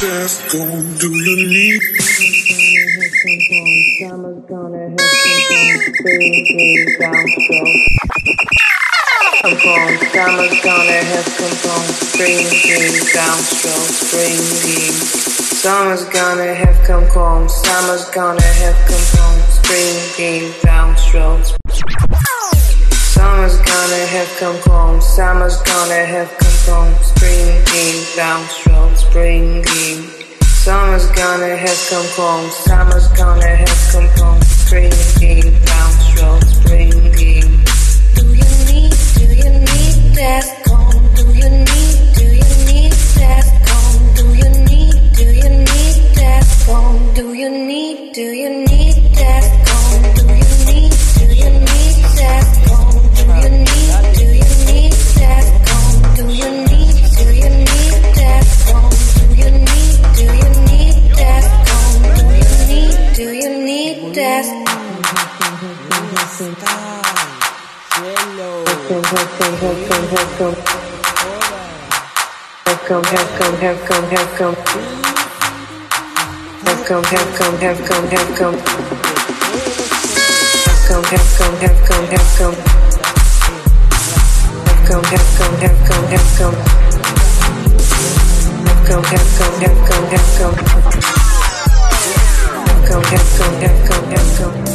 just gonna? Summer's gonna hit something, baby, down so. Summer's gonna. Summer's gonna have come home, summer's gonna have come home, spring game downstrokes. Summer's gonna have come home, summer's gonna have come home. Spring came down strong, spring came. Summer's gonna have come home, summer's gonna have come home. Spring came down strong, spring have come have come have come have come have come have come come have come have come have come come have come have come have come come have come have come have come come have come have come have come